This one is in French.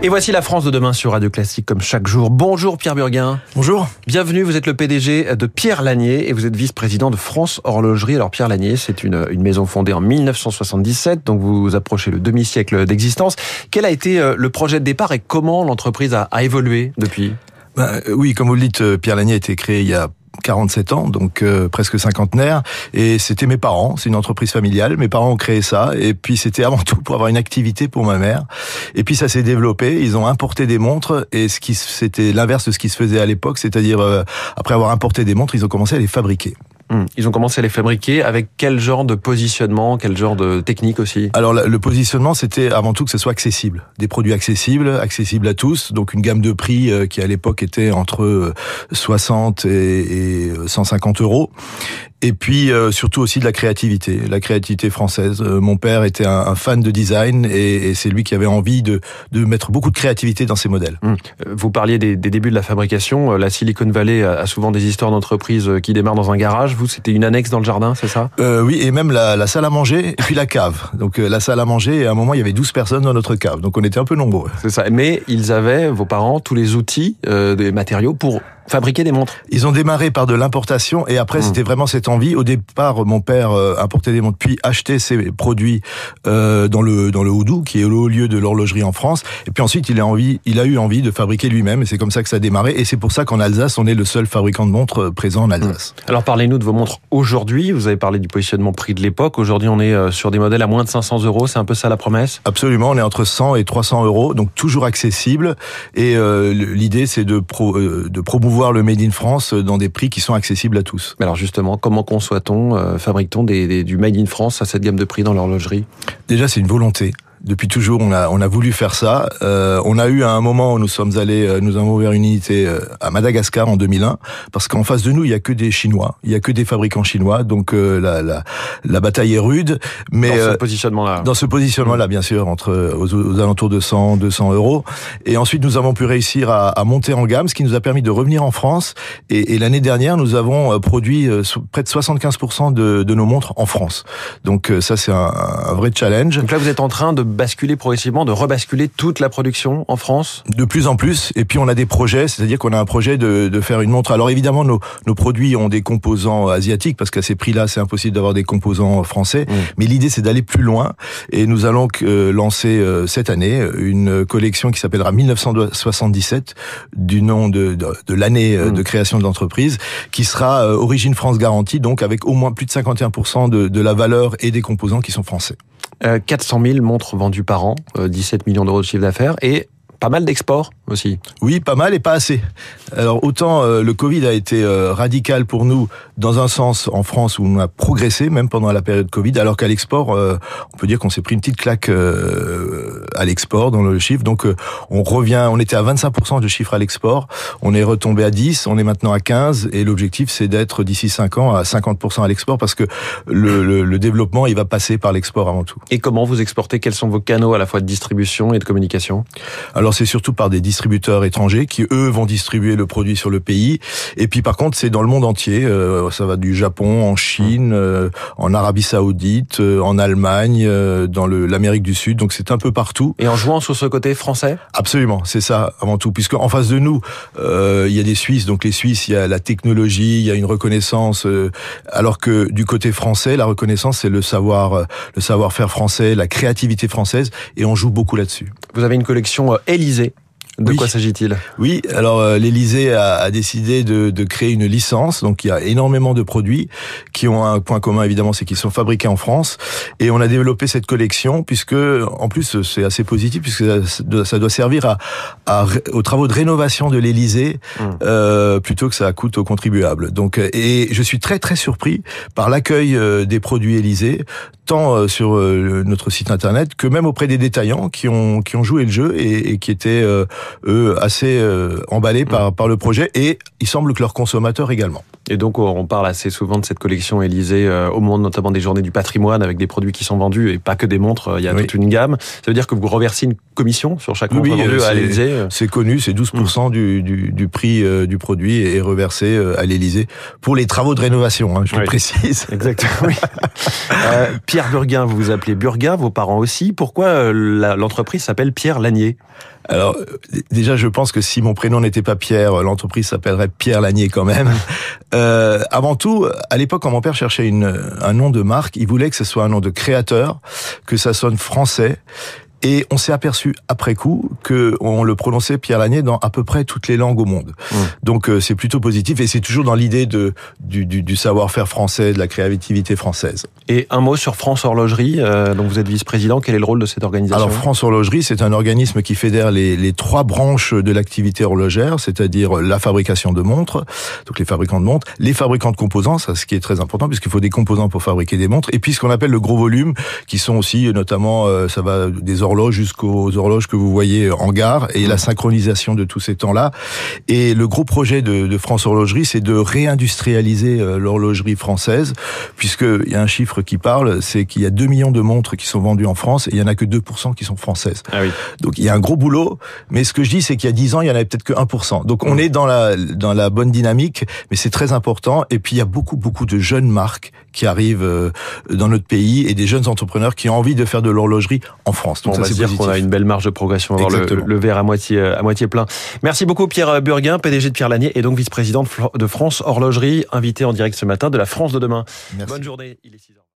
Et voici la France de demain sur Radio Classique comme chaque jour. Bonjour Pierre Burguin. Bonjour. Bienvenue, vous êtes le PDG de Pierre Lanier et vous êtes vice-président de France Horlogerie. Alors Pierre Lanier, c'est une, une maison fondée en 1977, donc vous approchez le demi-siècle d'existence. Quel a été euh, le projet de départ et comment l'entreprise a, a évolué depuis? Bah, Oui, comme vous le dites, euh, Pierre Lanier a été créé il y a 47 ans, donc euh, presque cinquantenaire. Et c'était mes parents, c'est une entreprise familiale. Mes parents ont créé ça. Et puis c'était avant tout pour avoir une activité pour ma mère. Et puis ça s'est développé. Ils ont importé des montres. Et ce qui c'était l'inverse de ce qui se faisait à l'époque, c'est-à-dire euh, après avoir importé des montres, ils ont commencé à les fabriquer. Hmm. Ils ont commencé à les fabriquer. Avec quel genre de positionnement, quel genre de technique aussi? Alors le positionnement, c'était avant tout que ce soit accessible, des produits accessibles, accessibles à tous, donc une gamme de prix euh, qui à l'époque était entre 60 et 150 euros, et puis euh, surtout aussi de la créativité, la créativité française. Euh, mon père était un, fan de design et, et c'est lui qui avait envie de, de, mettre beaucoup de créativité dans ses modèles. Hum. Euh, vous parliez des, des, débuts de la fabrication. La Silicon Valley a, souvent des histoires d'entreprises qui démarrent dans un garage. Vous, c'était une annexe dans le jardin, c'est ça? Euh, Oui, et même la, la, salle à manger et puis la cave. Donc la salle à manger, à un moment, il y avait 12 personnes dans notre cave. Donc on était un peu nombreux. C'est ça. Mais ils avaient, vos parents, tous les outils, euh, des matériaux pour fabriquer des montres Ils ont démarré par de l'importation et après, mmh. c'était vraiment cette envie. Au départ, mon père euh, importait des montres, puis achetait ses produits euh, dans le dans le Houdou, qui est le haut lieu de l'horlogerie en France. Et puis ensuite, il a envie, il a eu envie de fabriquer lui-même. Et c'est comme ça que ça a démarré. Et c'est pour ça qu'en Alsace, on est le seul fabricant de montres euh, présent en Alsace. Mmh. Alors, parlez-nous de vos montres aujourd'hui. Vous avez parlé du positionnement prix de l'époque. Aujourd'hui, on est sur des modèles à moins de 500 euros. C'est un peu ça la promesse? Absolument. On est entre 100 et 300 euros, donc toujours accessible. Et euh, l'idée, c'est de, pro, de promouvoir le Made in France dans des prix qui sont accessibles à tous. Mais alors justement, comment conçoit-on, euh, fabrique-t-on des, du Made in France à cette gamme de prix dans l'horlogerie? Déjà, c'est une volonté depuis toujours, on a, on a voulu faire ça. Euh, on a eu à un moment où nous sommes allés, euh, nous avons ouvert une unité euh, à Madagascar en 2001, parce qu'en face de nous, il y a que des Chinois, il y a que des fabricants chinois, donc euh, la, la, la, bataille est rude. Mais dans ce positionnement-là. Dans ce positionnement-là, bien sûr, entre aux, alentours de 100, 200 euros. Et ensuite, nous avons pu réussir à, à, monter en gamme, ce qui nous a permis de revenir en France. Et, et l'année dernière, nous avons produit près de 75% de, de, nos montres en France. Donc ça, c'est un, un vrai challenge. Donc là, vous êtes en train de basculer progressivement, de rebasculer toute la production en France De plus en plus. Et puis on a des projets, c'est-à-dire qu'on a un projet de, de, faire une montre. Alors évidemment, nos, nos, produits ont des composants asiatiques, parce qu'à ces prix-là, c'est impossible d'avoir des composants français. Mmh. Mais l'idée, c'est d'aller plus loin. Et nous allons euh, lancer euh, cette année une collection qui s'appellera 1977, du nom de, de, de l'année euh, mmh. de création de l'entreprise, qui sera euh, Origine France garantie, donc avec au moins plus de 51% de, de la valeur et des composants qui sont français. 400 000 montres vendues par an, 17 millions d'euros de chiffre d'affaires et pas mal d'exports aussi. Oui, pas mal et pas assez. Alors autant euh, le Covid a été euh, radical pour nous dans un sens en France où on a progressé même pendant la période Covid, alors qu'à l'export, euh, on peut dire qu'on s'est pris une petite claque euh, à l'export dans le chiffre. Donc euh, on revient, on était à 25% de chiffre à l'export, on est retombé à 10, on est maintenant à 15 et l'objectif c'est d'être d'ici 5 ans à 50% à l'export parce que le, le, le, développement il va passer par l'export avant tout. Et comment vous exportez? Quels sont vos canaux à la fois de distribution et de communication? Alors c'est surtout par des distributeurs étrangers qui eux vont distribuer le produit sur le pays. Et puis par contre c'est dans le monde entier. Euh, ça va du Japon, en Chine, euh, en Arabie Saoudite, euh, en Allemagne, euh, dans l'Amérique du Sud. Donc c'est un peu partout. Et en jouant sur ce côté français? Absolument, c'est ça avant tout. Puisque en face de nous il y a des Suisses. Donc les Suisses, il y a la technologie, il y a une reconnaissance. alors que du côté français, la reconnaissance c'est le savoir, le savoir-faire français, la créativité française, et on joue beaucoup là-dessus. Vous avez une collection Élysée de oui. quoi s'agit-il? Oui, alors euh, l'Élysée a, a, décidé de, de, créer une licence. Donc il y a énormément de produits qui ont un point commun évidemment, c'est qu'ils sont fabriqués en France. Et on a développé cette collection puisque, en plus, c'est assez positif puisque ça, ça doit servir à, à, aux travaux de rénovation de l'Élysée mmh. euh, plutôt que ça coûte aux contribuables. Donc et je suis très très surpris par l'accueil euh, des produits Élysée tant euh, sur euh, notre site internet que même auprès des détaillants qui ont qui ont joué le jeu et, et qui étaient eux assez emballés par par le projet et il semble que leurs consommateurs également. Et donc on parle assez souvent de cette collection Élysée au monde notamment des journées du patrimoine avec des produits qui sont vendus et pas que des montres, il y a toute une gamme. Ça veut dire que vous reversez une commission sur chaque montre vendue à l'Élysée C'est connu, c'est 12% du, du, du, prix du produit est reversé à l'Élysée pour les travaux de rénovation, hein, je le précise. Exactement. Pierre Burguin, vous vous appelez Burguin, vos parents aussi. Pourquoi l'entreprise s'appelle Pierre Lanier? Alors déjà, je pense que si mon prénom n'était pas Pierre, l'entreprise s'appellerait Pierre Lanier quand même. Euh, avant tout, à l'époque, quand mon père cherchait un nom de marque, il voulait que ce soit un nom de créateur, que ça sonne français et on s'est aperçu après coup que on le prononçait Pierre Lanier dans à peu près toutes les langues au monde. Mmh. Donc euh, c'est plutôt positif et c'est toujours dans l'idée de du, du, du savoir-faire français, de la créativité française. Et un mot sur France Horlogerie, euh, dont vous êtes vice-président. Quel est le rôle de cette organisation? Alors France Horlogerie, c'est un organisme qui fédère les, les trois branches de l'activité horlogère, c'est-à-dire la fabrication de montres, donc les fabricants de montres, les fabricants de composants, ça ce qui est très important puisqu'il faut des composants pour fabriquer des montres, et puis ce qu'on appelle le gros volume, qui sont aussi notamment, euh, ça va des horloges jusqu'aux horloges que vous voyez en gare et la synchronisation de tous ces temps-là. Et le gros projet de, de France Horlogerie, c'est de réindustrialiser euh, l'horlogerie française, puisqu'il y a un chiffre qui parle, c'est qu'il y a 2 millions de montres qui sont vendues en France et il y en a que 2% qui sont françaises. Ah oui. Donc il y a un gros boulot, mais ce que je dis, c'est qu'il y a 10 ans, il y en avait peut-être que 1%. Donc on mmh. est dans la, dans la bonne dynamique, mais c'est très important. Et puis il y a beaucoup, beaucoup de jeunes marques qui arrivent euh, dans notre pays et des jeunes entrepreneurs qui ont envie de faire de l'horlogerie en France. Donc ça, c'est dire qu'on a une belle marge de progression, avoir le, le, verre à moitié, à moitié plein. Merci beaucoup Pierre Burguin, PDG de Pierre Lanier et donc vice-président de France Horlogerie, invité en direct ce matin de la France de demain. Merci. Bonne journée, il est 6 h